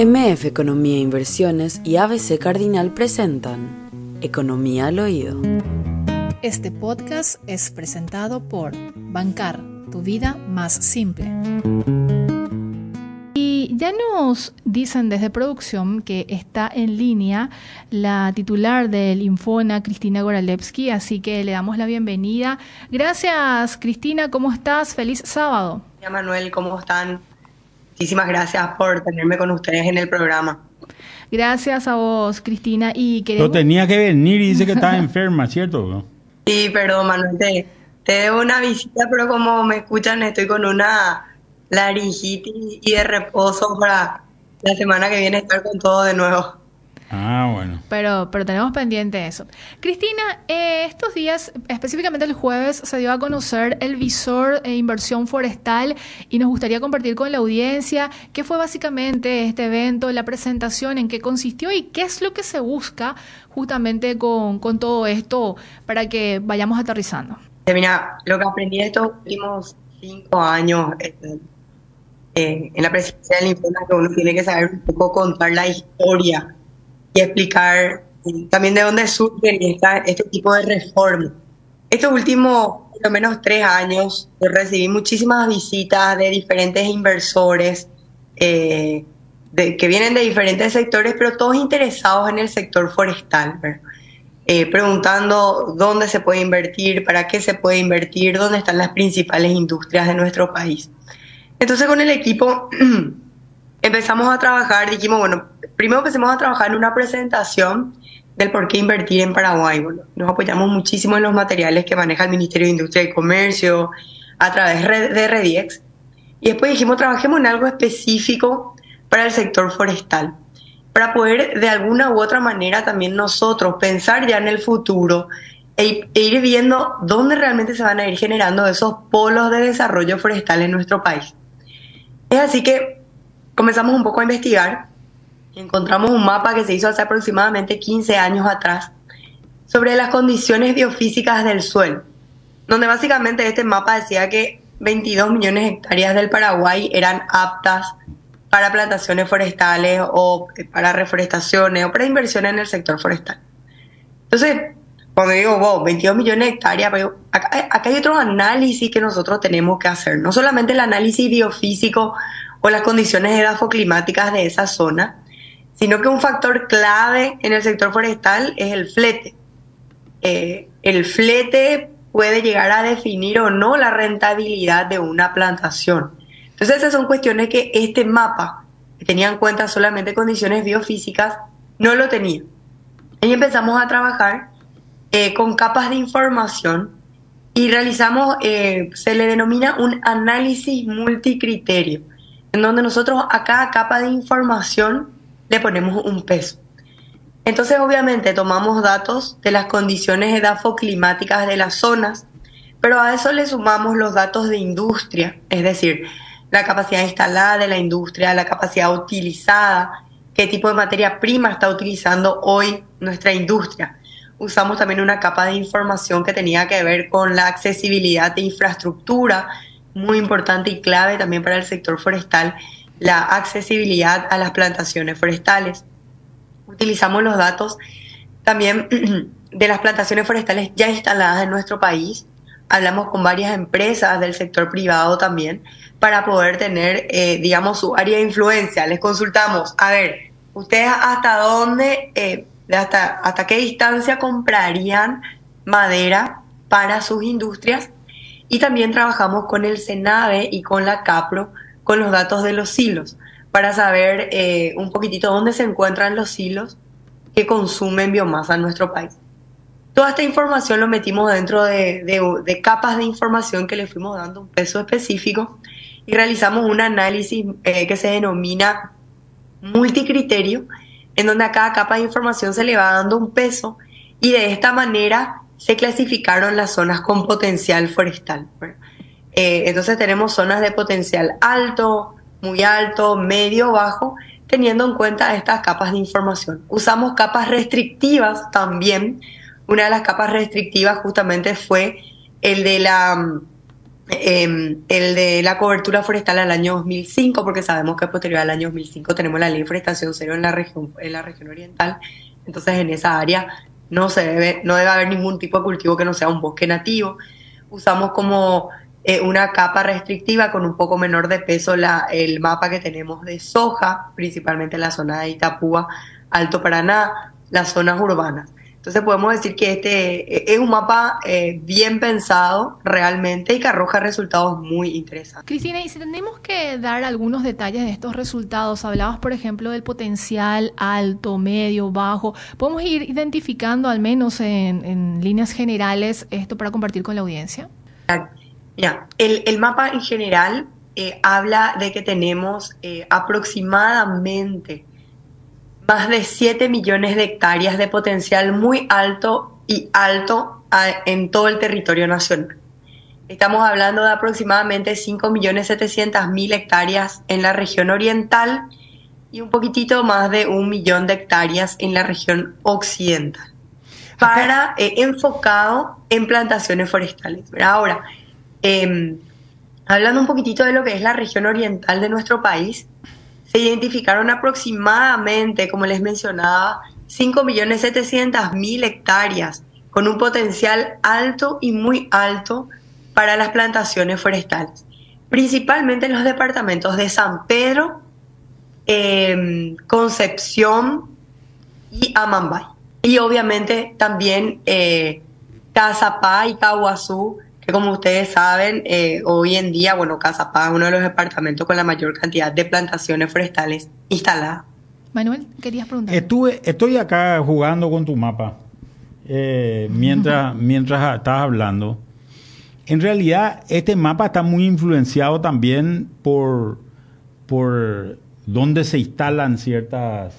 MF Economía e Inversiones y ABC Cardinal presentan Economía al Oído. Este podcast es presentado por Bancar, tu vida más simple. Y ya nos dicen desde producción que está en línea la titular del Infona, Cristina Goralewski, así que le damos la bienvenida. Gracias, Cristina, ¿cómo estás? Feliz sábado. Hola Manuel, ¿cómo están? Muchísimas gracias por tenerme con ustedes en el programa. Gracias a vos, Cristina. Y queremos... tenía que venir y dice que estaba enferma, ¿cierto? Sí, perdón, Manuel. Te, te debo una visita, pero como me escuchan, estoy con una laringitis y de reposo para la semana que viene estar con todo de nuevo. Ah, bueno. Pero, pero tenemos pendiente eso. Cristina, eh, estos días, específicamente el jueves, se dio a conocer el visor e inversión forestal y nos gustaría compartir con la audiencia qué fue básicamente este evento, la presentación, en qué consistió y qué es lo que se busca justamente con, con todo esto para que vayamos aterrizando. Eh, mira, lo que aprendí estos últimos cinco años este, eh, en la presidencia del informe que uno tiene que saber un poco contar la historia y explicar también de dónde surge este tipo de reforma. Estos últimos, por lo menos tres años, recibí muchísimas visitas de diferentes inversores eh, que vienen de diferentes sectores, pero todos interesados en el sector forestal, eh, preguntando dónde se puede invertir, para qué se puede invertir, dónde están las principales industrias de nuestro país. Entonces con el equipo empezamos a trabajar, dijimos, bueno, primero empecemos a trabajar en una presentación del por qué invertir en Paraguay. Bueno, nos apoyamos muchísimo en los materiales que maneja el Ministerio de Industria y Comercio a través de Rediex. Y después dijimos, trabajemos en algo específico para el sector forestal, para poder de alguna u otra manera también nosotros pensar ya en el futuro e, e ir viendo dónde realmente se van a ir generando esos polos de desarrollo forestal en nuestro país. Es así que comenzamos un poco a investigar encontramos un mapa que se hizo hace aproximadamente 15 años atrás sobre las condiciones biofísicas del suelo, donde básicamente este mapa decía que 22 millones de hectáreas del Paraguay eran aptas para plantaciones forestales o para reforestaciones o para inversiones en el sector forestal. Entonces, cuando digo, wow, 22 millones de hectáreas, acá, acá hay otro análisis que nosotros tenemos que hacer, no solamente el análisis biofísico o las condiciones edafoclimáticas de esa zona, sino que un factor clave en el sector forestal es el flete. Eh, el flete puede llegar a definir o no la rentabilidad de una plantación. Entonces esas son cuestiones que este mapa, que tenía en cuenta solamente condiciones biofísicas, no lo tenía. Y empezamos a trabajar eh, con capas de información y realizamos, eh, se le denomina un análisis multicriterio, en donde nosotros a cada capa de información le ponemos un peso. Entonces, obviamente, tomamos datos de las condiciones edafoclimáticas de las zonas, pero a eso le sumamos los datos de industria, es decir, la capacidad instalada de la industria, la capacidad utilizada, qué tipo de materia prima está utilizando hoy nuestra industria. Usamos también una capa de información que tenía que ver con la accesibilidad de infraestructura, muy importante y clave también para el sector forestal, la accesibilidad a las plantaciones forestales. Utilizamos los datos también de las plantaciones forestales ya instaladas en nuestro país. Hablamos con varias empresas del sector privado también para poder tener, eh, digamos, su área de influencia. Les consultamos, a ver, ustedes hasta dónde, eh, hasta, hasta qué distancia comprarían madera para sus industrias. Y también trabajamos con el SENAVE y con la CAPRO con los datos de los silos para saber eh, un poquitito dónde se encuentran los silos que consumen biomasa en nuestro país. Toda esta información lo metimos dentro de, capas de información que le fuimos dando un peso específico y realizamos un análisis eh, que se denomina multicriterio, en donde a cada capa de información se le va dando un peso y de esta manera se clasificaron las zonas con potencial forestal. Eh, entonces tenemos zonas de potencial alto, muy alto, medio, bajo, teniendo en cuenta estas capas de información. Usamos capas restrictivas también. Una de las capas restrictivas justamente fue el de la, em, el de la cobertura forestal al año 2005, porque sabemos que posterior al año 2005 tenemos la ley de forestación cero en la región, en la región oriental. Entonces, en esa área no se debe, no debe haber ningún tipo de cultivo que no sea un bosque nativo. Usamos como eh, una capa restrictiva con un poco menor de peso la, el mapa que tenemos de soja, principalmente en la zona de Itapúa, Alto Paraná, las zonas urbanas. Entonces podemos decir que este eh, es un mapa eh, bien pensado realmente y que arroja resultados muy interesantes. Cristina, y si tenemos que dar algunos detalles de estos resultados, hablabas por ejemplo del potencial alto, medio, bajo, podemos ir identificando al menos en, líneas generales esto para compartir con la audiencia. Mira, el, mapa en general eh, habla de que tenemos aproximadamente más de 7 millones de hectáreas de potencial muy alto y alto en todo el territorio nacional. Estamos hablando de aproximadamente 5.700.000 hectáreas en la región oriental y un poquitito más de un millón de hectáreas en la región occidental, para eh, enfocado en plantaciones forestales. Ahora, em, hablando un poquitito de lo que es la región oriental de nuestro país, se identificaron aproximadamente, como les mencionaba, 5.700.000 hectáreas con un potencial alto y muy alto para las plantaciones forestales, principalmente en los departamentos de San Pedro, em, Concepción y Amambay. Y obviamente también eh, Cazapá y Caguazú como ustedes saben, eh, hoy en día, bueno, Casapá es uno de los departamentos con la mayor cantidad de plantaciones forestales instaladas. Manuel, querías preguntar. Estuve, estoy acá jugando con tu mapa eh, mientras, mientras estás hablando. En realidad, este mapa está muy influenciado también por, por dónde se instalan ciertas,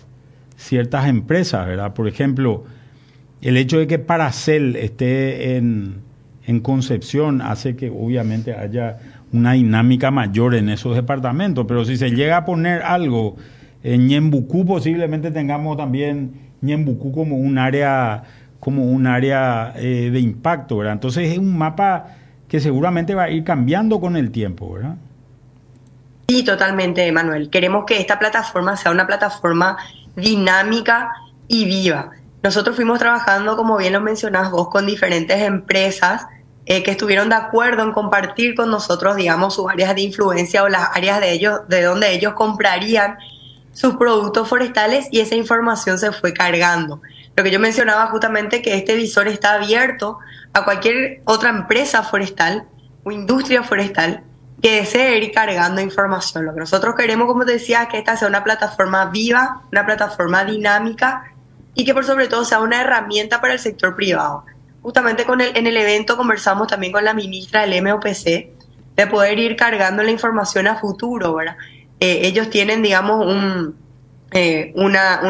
ciertas empresas, ¿verdad? Por ejemplo, el hecho de que Paracel esté en, en Concepción hace que obviamente haya una dinámica mayor en esos departamentos, pero si se llega a poner algo en Ñembucú, posiblemente tengamos también Ñembucú como un área como un área eh, de impacto, ¿verdad? Entonces es un mapa que seguramente va a ir cambiando con el tiempo, ¿verdad? Sí, totalmente, Manuel. Queremos que esta plataforma sea una plataforma dinámica y viva. Nosotros fuimos trabajando, como bien lo mencionás vos, con diferentes empresas eh, que estuvieron de acuerdo en compartir con nosotros, digamos, sus áreas de influencia o las áreas de ellos, de donde ellos comprarían sus productos forestales y esa información se fue cargando. Lo que yo mencionaba justamente que este visor está abierto a cualquier otra empresa forestal o industria forestal que desee ir cargando información. Lo que nosotros queremos, como te decía, es que esta sea una plataforma viva, una plataforma dinámica y que por sobre todo sea una herramienta para el sector privado justamente con el, en el evento conversamos también con la ministra del MOPC de poder ir cargando la información a futuro, ¿verdad? Eh, ellos tienen, digamos, un, eh, una,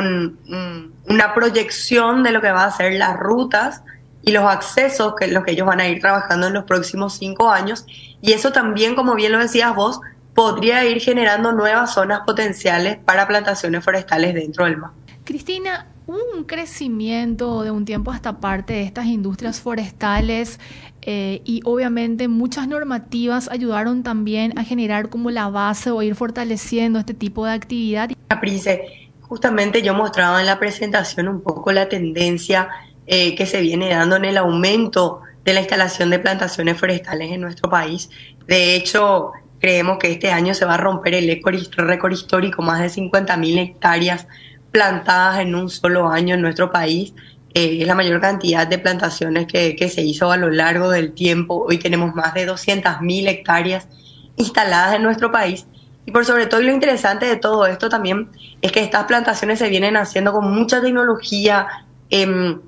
una proyección de lo que va a ser las rutas y los accesos que los que ellos van a ir trabajando en los próximos cinco años. Y eso también, como bien lo decías vos, podría ir generando nuevas zonas potenciales para plantaciones forestales dentro del mar. Cristina, un crecimiento de un tiempo hasta parte de estas industrias forestales eh, y obviamente muchas normativas ayudaron también a generar como la base o ir fortaleciendo este tipo de actividad. Prince, justamente yo mostraba en la presentación un poco la tendencia eh, que se viene dando en el aumento de la instalación de plantaciones forestales en nuestro país. De hecho, creemos que este año se va a romper el récord histórico, más de 50.000 hectáreas plantadas en un solo año en nuestro país. Eh, es la mayor cantidad de plantaciones que, que, se hizo a lo largo del tiempo. Hoy tenemos más de 200.000 hectáreas instaladas en nuestro país. Y por sobre todo, lo interesante de todo esto también es que estas plantaciones se vienen haciendo con mucha tecnología, em,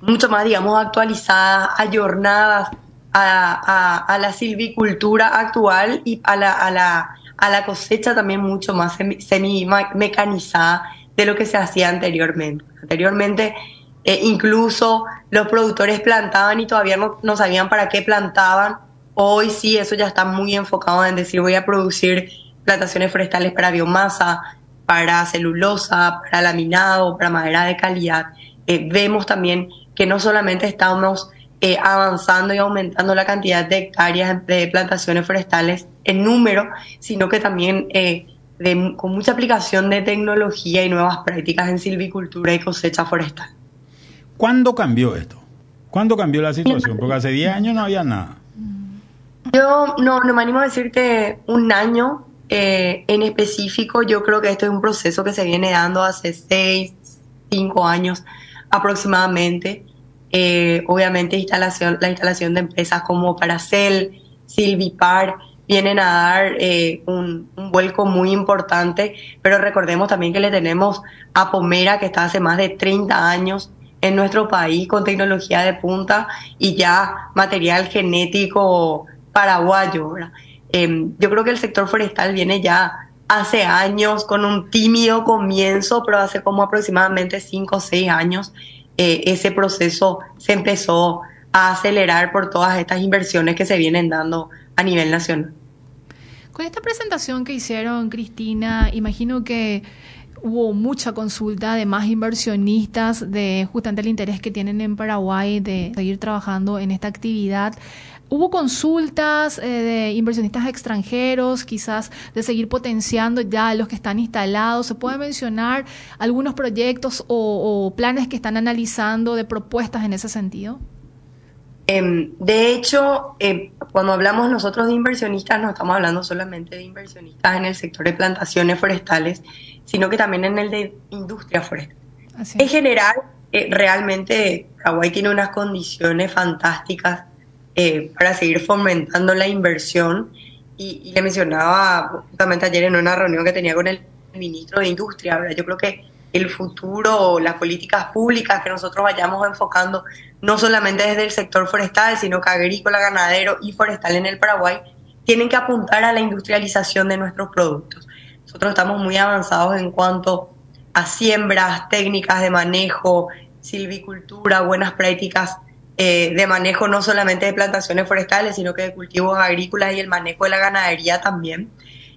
mucho más, digamos, actualizadas, ayornadas a, a, a, la silvicultura actual y a la, a la, a la cosecha también mucho más semi-mecanizada de lo que se hacía anteriormente. Anteriormente eh, incluso los productores plantaban y todavía no, no, sabían para qué plantaban. Hoy sí, eso ya está muy enfocado en decir voy a producir plantaciones forestales para biomasa, para celulosa, para laminado, para madera de calidad. Eh, vemos también que no solamente estamos eh, avanzando y aumentando la cantidad de hectáreas de plantaciones forestales en número, sino que también eh, con mucha aplicación de tecnología y nuevas prácticas en silvicultura y cosecha forestal. ¿Cuándo cambió esto? ¿Cuándo cambió la situación? Porque hace 10 años no había nada. Yo no, no me animo a decirte un año eh, en específico. Yo creo que esto es un proceso que se viene dando hace 6, 5 años aproximadamente. Eh, obviamente instalación, la instalación de empresas como Paracel, Silvipar, vienen a dar eh, un, vuelco muy importante, pero recordemos también que le tenemos a Pomera, que está hace más de 30 años en nuestro país con tecnología de punta y ya material genético paraguayo. Em, yo creo que el sector forestal viene ya hace años con un tímido comienzo, pero hace como aproximadamente 5 o 6 años eh, ese proceso se empezó a acelerar por todas estas inversiones que se vienen dando a nivel nacional. Con esta presentación que hicieron, Cristina, imagino que hubo mucha consulta de más inversionistas de justamente el interés que tienen en Paraguay de seguir trabajando en esta actividad. Hubo consultas eh, de inversionistas extranjeros, quizás de seguir potenciando ya los que están instalados. ¿Se puede mencionar algunos proyectos o, planes que están analizando de propuestas en ese sentido? Em, de hecho, em, cuando hablamos nosotros de inversionistas, no estamos hablando solamente de inversionistas en el sector de plantaciones forestales, sino que también en el de industria forestal. En general, eh, realmente Paraguay tiene unas condiciones fantásticas eh, para seguir fomentando la inversión. Y, le mencionaba justamente ayer en una reunión que tenía con el ministro de Industria, yo creo que el futuro, las políticas públicas que nosotros vayamos enfocando, no solamente desde el sector forestal, sino que agrícola, ganadero y forestal en el Paraguay, tienen que apuntar a la industrialización de nuestros productos. Nosotros estamos muy avanzados en cuanto a siembras, técnicas de manejo, silvicultura, buenas prácticas eh, de manejo no solamente de plantaciones forestales, sino que de cultivos agrícolas y el manejo de la ganadería también.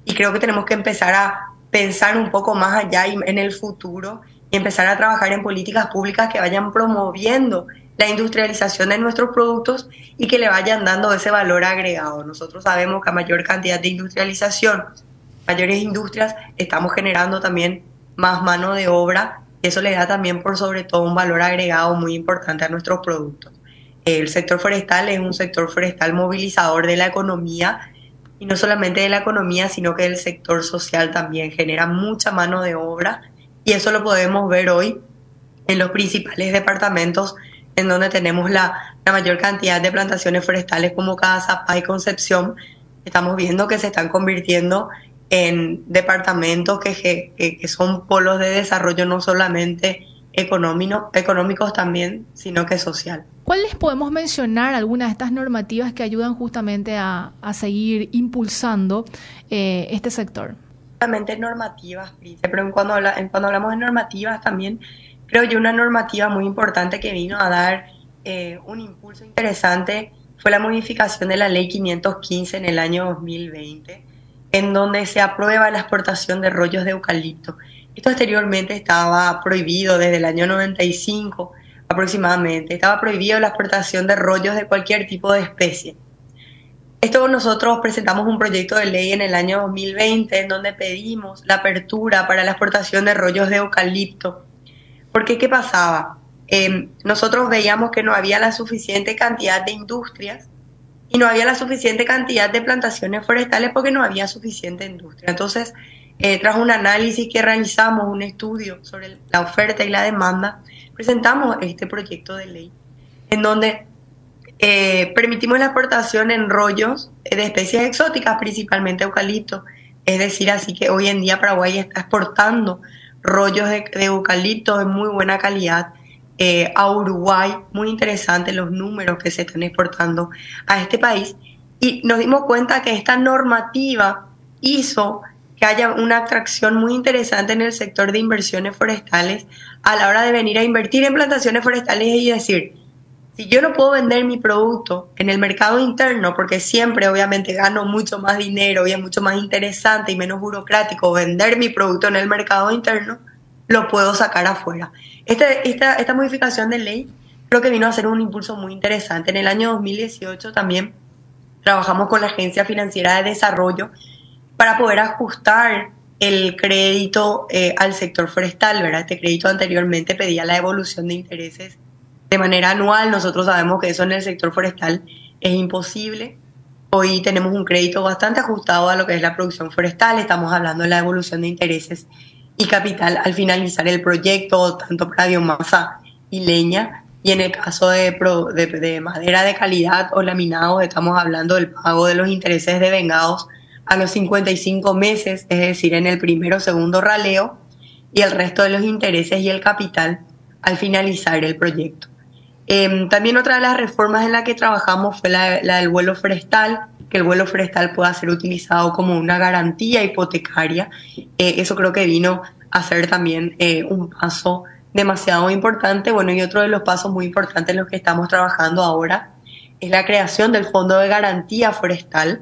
Y creo que tenemos que empezar a pensar un poco más allá y en el futuro y empezar a trabajar en políticas públicas que vayan promoviendo la industrialización de nuestros productos y que le vayan dando ese valor agregado. Nosotros sabemos que a mayor cantidad de industrialización mayores industrias, estamos generando también más mano de obra. Eso le da también por sobre todo un valor agregado muy importante a nuestros productos. El sector forestal es un sector forestal movilizador de la economía y no solamente de la economía, sino que el sector social también genera mucha mano de obra y eso lo podemos ver hoy en los principales departamentos en donde tenemos la, la mayor cantidad de plantaciones forestales como Casa, y Concepción. Estamos viendo que se están convirtiendo en departamentos que, que, son polos de desarrollo no solamente económico, económicos también, sino que social. ¿Cuáles podemos mencionar algunas de estas normativas que ayudan justamente a, a seguir impulsando eh, este sector? Justamente normativas, pero en cuando, habla, en cuando hablamos de normativas también creo yo una normativa muy importante que vino a dar eh, un impulso interesante fue la modificación de la ley 515 en el año 2020 en donde se aprueba la exportación de rollos de eucalipto. Esto anteriormente estaba prohibido desde el año 95 aproximadamente. Estaba prohibido la exportación de rollos de cualquier tipo de especie. Esto nosotros presentamos un proyecto de ley en el año 2020 en donde pedimos la apertura para la exportación de rollos de eucalipto. Porque ¿qué pasaba? Eh, nosotros veíamos que no había la suficiente cantidad de industrias y no había la suficiente cantidad de plantaciones forestales porque no había suficiente industria. Entonces, eh, tras un análisis que realizamos, un estudio sobre la oferta y la demanda, presentamos este proyecto de ley en donde eh, permitimos la exportación en rollos de especies exóticas, principalmente eucalipto. Es decir, así que hoy en día Paraguay está exportando rollos de, de eucalipto de muy buena calidad eh, a Uruguay, muy interesante los números que se están exportando a este país. Y nos dimos cuenta que esta normativa hizo que haya una atracción muy interesante en el sector de inversiones forestales a la hora de venir a invertir en plantaciones forestales y decir, si yo no puedo vender mi producto en el mercado interno, porque siempre obviamente gano mucho más dinero y es mucho más interesante y menos burocrático vender mi producto en el mercado interno, lo puedo sacar afuera. Esta, esta, esta modificación de ley creo que vino a ser un impulso muy interesante. En el año 2018 también trabajamos con la Agencia Financiera de Desarrollo para poder ajustar el crédito eh, al sector forestal, ¿verdad? Este crédito anteriormente pedía la evolución de intereses de manera anual. Nosotros sabemos que eso en el sector forestal es imposible. Hoy tenemos un crédito bastante ajustado a lo que es la producción forestal. Estamos hablando de la evolución de intereses y capital al finalizar el proyecto, tanto para biomasa y leña, y en el caso de, de, madera de calidad o laminados, estamos hablando del pago de los intereses de vengados a los 55 meses, es decir, en el primero o segundo raleo, y el resto de los intereses y el capital al finalizar el proyecto. Em, también otra de las reformas en la que trabajamos fue la, del vuelo forestal, que el vuelo forestal pueda ser utilizado como una garantía hipotecaria. Eh, eso creo que vino a ser también eh, un paso demasiado importante. Bueno, y otro de los pasos muy importantes en los que estamos trabajando ahora es la creación del Fondo de Garantía Forestal,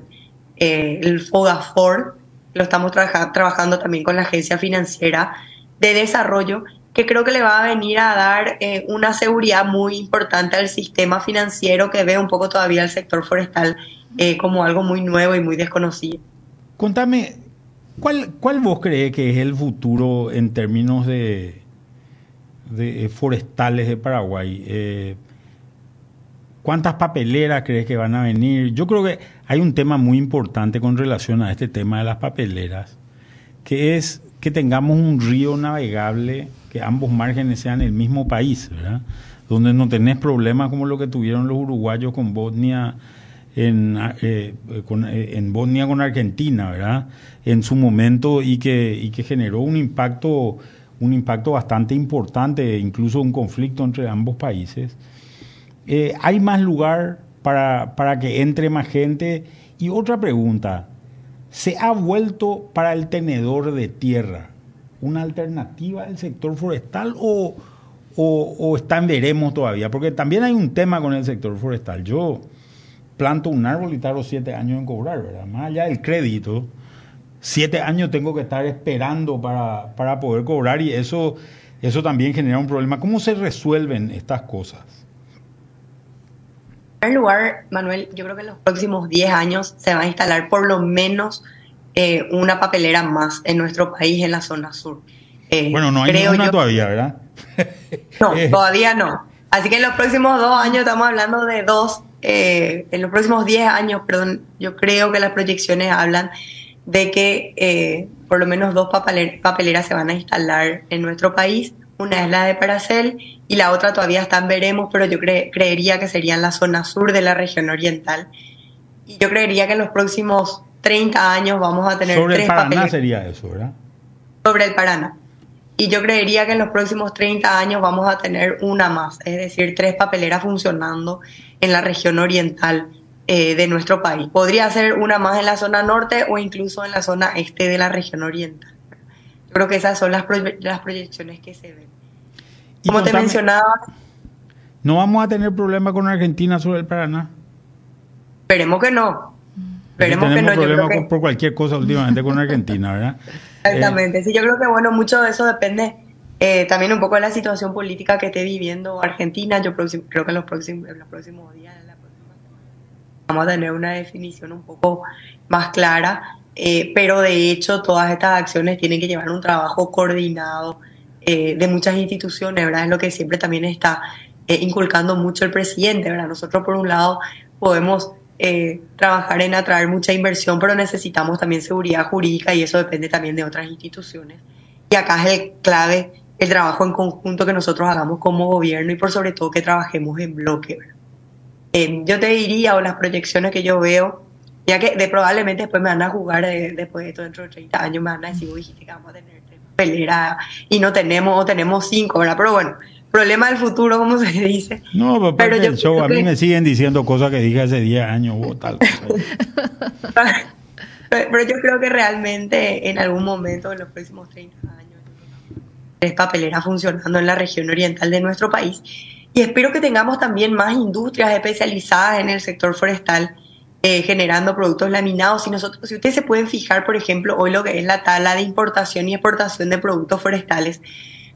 eh, el FOGAFOR, lo estamos trabajando también con la Agencia Financiera de Desarrollo, que creo que le va a venir a dar eh, una seguridad muy importante al sistema financiero que ve un poco todavía el sector forestal eh, como algo muy nuevo y muy desconocido. Contame, ¿cuál, ¿cuál vos crees que es el futuro en términos de, eh, forestales de Paraguay. ¿Cuántas papeleras crees que van a venir? Yo creo que hay un tema muy importante con relación a este tema de las papeleras, que es que tengamos un río navegable, que ambos márgenes sean el mismo país, ¿verdad? Donde no tenés problemas como lo que tuvieron los uruguayos con Bosnia, en, eh, con, en Bosnia con Argentina, ¿verdad? En su momento y que, y que generó un impacto un impacto bastante importante, incluso un conflicto entre ambos países. Eh, ¿Hay más lugar para, para que entre más gente? Y otra pregunta, ¿se ha vuelto para el tenedor de tierra una alternativa del sector forestal o, o, está en veremos todavía? Porque también hay un tema con el sector forestal. Yo planto un árbol y tardo siete años en cobrar, ¿verdad? Más allá del crédito, siete años tengo que estar esperando para, para poder cobrar y eso, eso también genera un problema. ¿Cómo se resuelven estas cosas? En primer lugar, Manuel, yo creo que en los próximos 10 años se va a instalar por lo menos eh, una papelera más en nuestro país, en la zona sur. Eh, bueno, no hay ninguna todavía, ¿verdad? no, todavía no. Así que en los próximos dos años estamos hablando de dos, eh, en los próximos 10 años, perdón, yo creo que las proyecciones hablan de que eh, por lo menos dos papeleras se van a instalar en nuestro país. Una es la de Paracel y la otra todavía está en veremos, pero yo creería que sería en la zona sur de la región oriental. Y yo creería que en los próximos 30 años vamos a tener Sobre tres el Paraná sería eso, ¿verdad? Sobre el Paraná. Y yo creería que en los próximos 30 años vamos a tener una más, es decir, tres papeleras funcionando en la región oriental eh, de nuestro país. Podría ser una más en la zona norte o incluso en la zona este de la región oriental. Yo creo que esas son las, las proyecciones que se ven. Como te mencionaba... ¿No vamos a tener problema con Argentina sobre el Paraná? Esperemos que no. Esperemos que no. problemas por cualquier cosa últimamente con Argentina, ¿verdad? Exactamente. sí, yo creo que bueno, mucho de eso depende eh, también un poco de la situación política que esté viviendo Argentina. Yo creo que en los próximos, en los próximos días vamos a tener una definición un poco más clara, eh, pero de hecho todas estas acciones tienen que llevar un trabajo coordinado eh, de muchas instituciones, ¿verdad? Es lo que siempre también está eh, inculcando mucho el presidente, ¿verdad? Nosotros por un lado podemos trabajar en atraer mucha inversión, pero necesitamos también seguridad jurídica y eso depende también de otras instituciones. Y acá es el clave el trabajo en conjunto que nosotros hagamos como gobierno y por sobre todo que trabajemos en bloque. Eh, yo te diría, o las proyecciones que yo veo, ya que de, probablemente después me van a jugar eh, después de esto, dentro de 30 años, me van a decir, dijiste que vamos a tener tres peleras y no tenemos, o tenemos cinco, ¿verdad? Pero bueno, problema del futuro, como se dice. No, pero, yo show, a mí me siguen diciendo cosas que dije hace 10 años o tal. pero yo creo que realmente en algún momento, en los próximos 30 años, tres papeleras funcionando en la región oriental de nuestro país y espero que tengamos también más industrias especializadas en el sector forestal eh, generando productos laminados. Si, nosotros, si ustedes se pueden fijar, por ejemplo, hoy lo que es la tala de importación y exportación de productos forestales,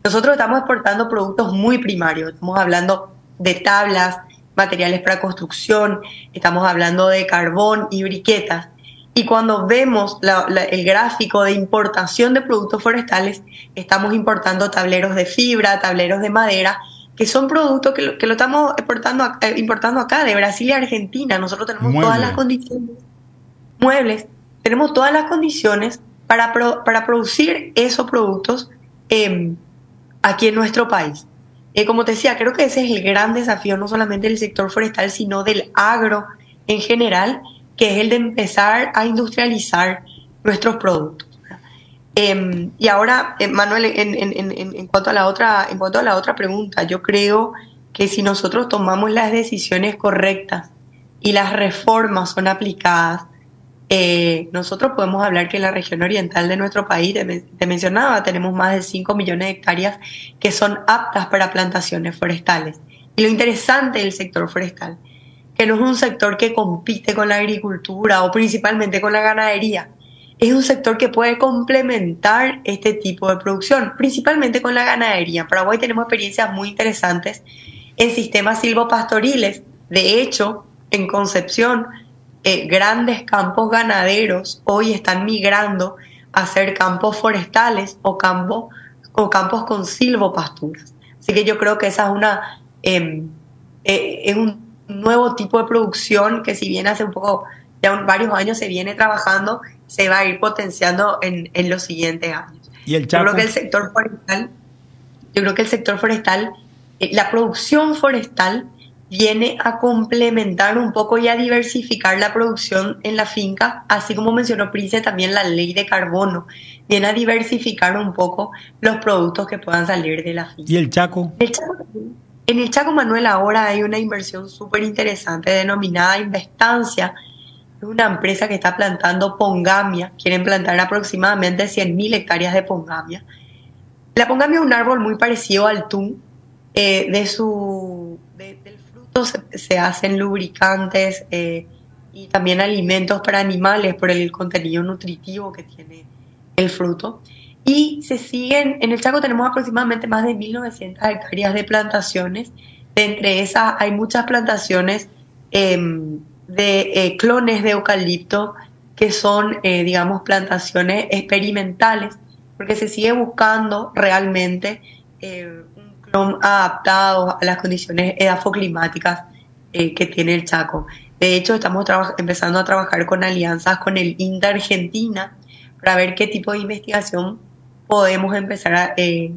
nosotros estamos exportando productos muy primarios. Estamos hablando de tablas, materiales para construcción, estamos hablando de carbón y briquetas. Y cuando vemos el gráfico de importación de productos forestales, estamos importando tableros de fibra, tableros de madera, que son productos que lo, que lo estamos importando, eh, importando acá, de Brasil y Argentina. Nosotros tenemos todas las condiciones, muebles, tenemos todas las condiciones para, para producir esos productos em, aquí en nuestro país. Eh, como te decía, creo que ese es el gran desafío, no solamente del sector forestal, sino del agro en general, que es el de empezar a industrializar nuestros productos. Em, y ahora, eh, Manuel, en, en, cuanto a la otra, en cuanto a la otra pregunta, yo creo que si nosotros tomamos las decisiones correctas y las reformas son aplicadas, eh, nosotros podemos hablar que la región oriental de nuestro país, te, mencionaba, tenemos más de 5 millones de hectáreas que son aptas para plantaciones forestales. Y lo interesante del sector forestal, que no es un sector que compite con la agricultura o principalmente con la ganadería, es un sector que puede complementar este tipo de producción, principalmente con la ganadería. En Paraguay tenemos experiencias muy interesantes en sistemas silvopastoriles. De hecho, en Concepción, eh, grandes campos ganaderos hoy están migrando a ser campos forestales o, campo, o campos con silvopasturas. Así que yo creo que esa es una em, eh, es un nuevo tipo de producción que si bien hace un poco, ya varios años se viene trabajando, se va a ir potenciando en, en los siguientes años. ¿Y el Yo creo que el sector forestal, yo creo que el sector forestal, eh, la producción forestal viene a complementar un poco y a diversificar la producción en la finca, así como mencionó Prince también la ley de carbono, viene a diversificar un poco los productos que puedan salir de la finca. ¿Y el Chaco? en el Chaco Manuel ahora hay una inversión súper interesante denominada Investancia, es una empresa que está plantando pongamia, quieren plantar aproximadamente 100.000 hectáreas de pongamia. La pongamia es un árbol muy parecido al tún, eh, de su, se, hacen lubricantes eh, y también alimentos para animales por el contenido nutritivo que tiene el fruto. Y se siguen, en el Chaco tenemos aproximadamente más de 1.900 hectáreas de plantaciones. De entre esas hay muchas plantaciones em, de eh, clones de eucalipto que son, eh, digamos, plantaciones experimentales, porque se sigue buscando realmente adaptados a las condiciones edafoclimáticas eh, que tiene el Chaco. De hecho, estamos empezando a trabajar con alianzas con el INTA Argentina para ver qué tipo de investigación podemos empezar a, eh,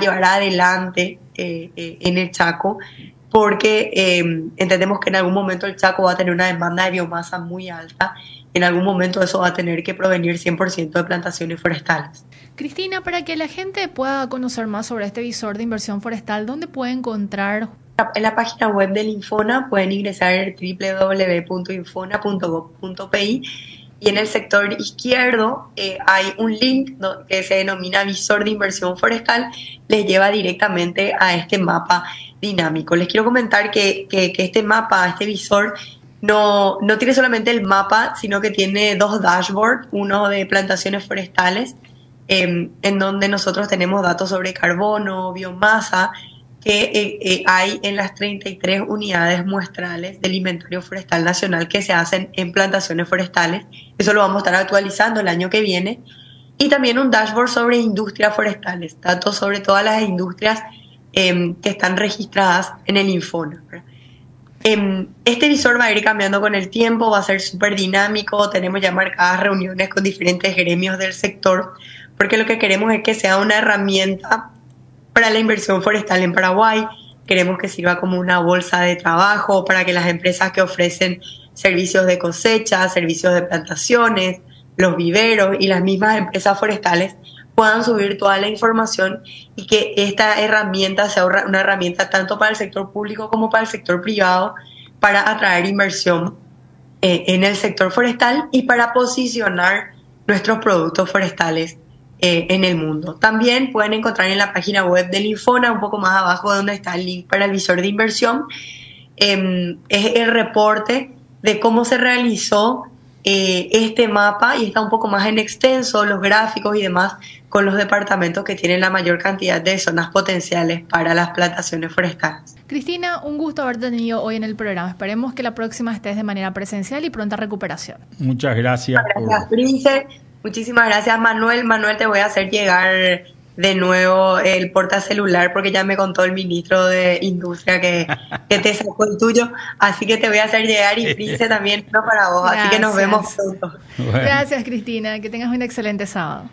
llevar adelante eh, en el Chaco, porque entendemos que en algún momento el Chaco va a tener una demanda de biomasa muy alta en algún momento eso va a tener que provenir 100% de plantaciones forestales. Cristina, para que la gente pueda conocer más sobre este visor de inversión forestal, ¿dónde puede encontrar? En la página web del Infona pueden ingresar www.infona.gov.pi y en el sector izquierdo eh, hay un link que se denomina visor de inversión forestal, les lleva directamente a este mapa dinámico. Les quiero comentar que, que este mapa, este visor, no, no tiene solamente el mapa, sino que tiene dos dashboards, uno de plantaciones forestales, em, en donde nosotros tenemos datos sobre carbono, biomasa, que eh, eh, hay en las 33 unidades muestrales del inventario forestal nacional que se hacen en plantaciones forestales. Eso lo vamos a estar actualizando el año que viene. Y también un dashboard sobre industrias forestales, datos sobre todas las industrias em, que están registradas en el Infona. Este visor va a ir cambiando con el tiempo, va a ser súper dinámico, tenemos ya marcadas reuniones con diferentes gremios del sector, porque lo que queremos es que sea una herramienta para la inversión forestal en Paraguay, queremos que sirva como una bolsa de trabajo para que las empresas que ofrecen servicios de cosecha, servicios de plantaciones, los viveros y las mismas empresas forestales puedan subir toda la información y que esta herramienta sea una herramienta tanto para el sector público como para el sector privado para atraer inversión eh, en el sector forestal y para posicionar nuestros productos forestales eh, en el mundo. También pueden encontrar en la página web del Infona, un poco más abajo donde está el link para el visor de inversión, em, es el reporte de cómo se realizó eh, este mapa y está un poco más en extenso, los gráficos y demás, con los departamentos que tienen la mayor cantidad de zonas potenciales para las plantaciones forestales. Cristina, un gusto haberte tenido hoy en el programa. Esperemos que la próxima estés de manera presencial y pronta recuperación. Muchas gracias. Gracias, Prince. Muchísimas gracias, Manuel. Manuel, te voy a hacer llegar de nuevo el portacelular porque ya me contó el ministro de Industria que, te sacó el tuyo. Así que te voy a hacer llegar y Prince también no para vos. Así que nos vemos pronto. Gracias, Cristina. Que tengas un excelente sábado.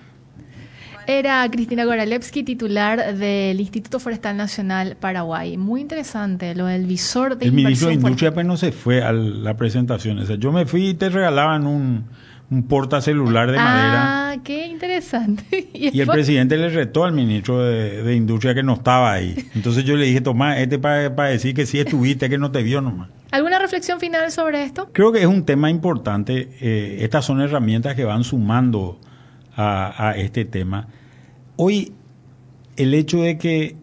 Era Cristina Goralewski, titular del Instituto Forestal Nacional Paraguay. Muy interesante lo del visor de El ministro de Industria pues no se fue a la presentación. O yo me fui y te regalaban un un portacelular de madera. Ah, qué interesante. y, el presidente le retó al ministro de, Industria que no estaba ahí. Entonces yo le dije, toma, este para decir que sí estuviste, que no te vio nomás. ¿Alguna reflexión final sobre esto? Creo que es un tema importante. Eh, estas son herramientas que van sumando a, a este tema. Hoy, el hecho de que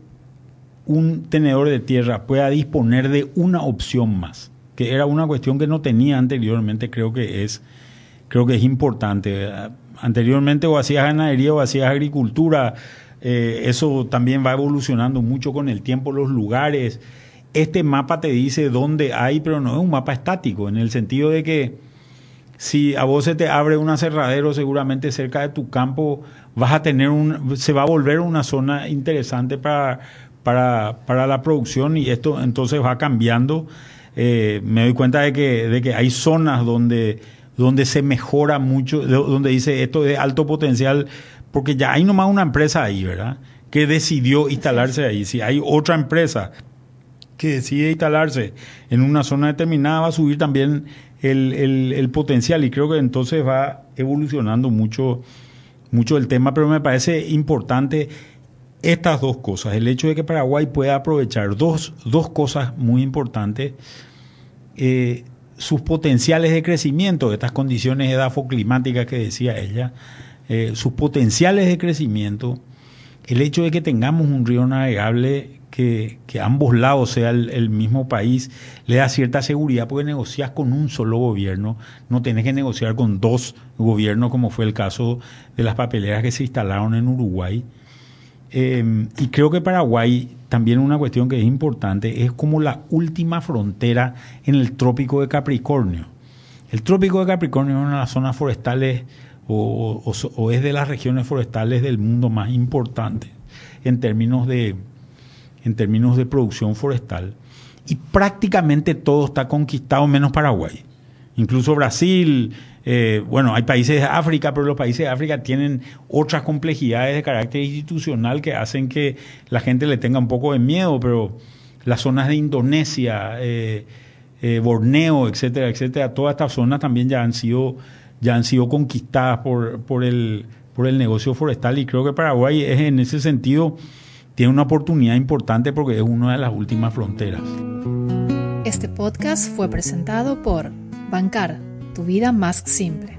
un tenedor de tierra pueda disponer de una opción más, que era una cuestión que no tenía anteriormente, creo que es creo que es importante. Anteriormente o hacías ganadería o hacías agricultura, eh, eso también va evolucionando mucho con el tiempo, los lugares. Este mapa te dice dónde hay, pero no es un mapa estático, en el sentido de que si a vos se te abre un aserradero, seguramente cerca de tu campo vas a tener un, se va a volver una zona interesante para, para, para la producción y esto entonces va cambiando. Eh, me doy cuenta de que, de que hay zonas donde donde se mejora mucho, donde dice esto de alto potencial, porque ya hay nomás una empresa ahí, ¿verdad? Que decidió instalarse ahí. Si hay otra empresa que decide instalarse en una zona determinada, va a subir también el, el, potencial y creo que entonces va evolucionando mucho, mucho el tema, pero me parece importante estas dos cosas. El hecho de que Paraguay pueda aprovechar dos, dos cosas muy importantes. Eh, sus potenciales de crecimiento, estas condiciones edafoclimáticas que decía ella, eh, sus potenciales de crecimiento, el hecho de que tengamos un río navegable que, que ambos lados sea el, mismo país, le da cierta seguridad porque negocias con un solo gobierno, no tenés que negociar con dos gobiernos como fue el caso de las papeleras que se instalaron en Uruguay. Eh, y creo que Paraguay también una cuestión que es importante, es como la última frontera en el trópico de Capricornio. El trópico de Capricornio es una de las zonas forestales o, es de las regiones forestales del mundo más importante en términos de, en términos de producción forestal. Y prácticamente todo está conquistado menos Paraguay. Incluso Brasil, eh, bueno, hay países de África, pero los países de África tienen otras complejidades de carácter institucional que hacen que la gente le tenga un poco de miedo, pero las zonas de Indonesia, eh, eh, Borneo, etcétera, etcétera, todas estas zonas también ya han sido, ya han sido conquistadas por, por, el, por el negocio forestal y creo que Paraguay es en ese sentido tiene una oportunidad importante porque es una de las últimas fronteras. Este podcast fue presentado por Bancar vida más simple.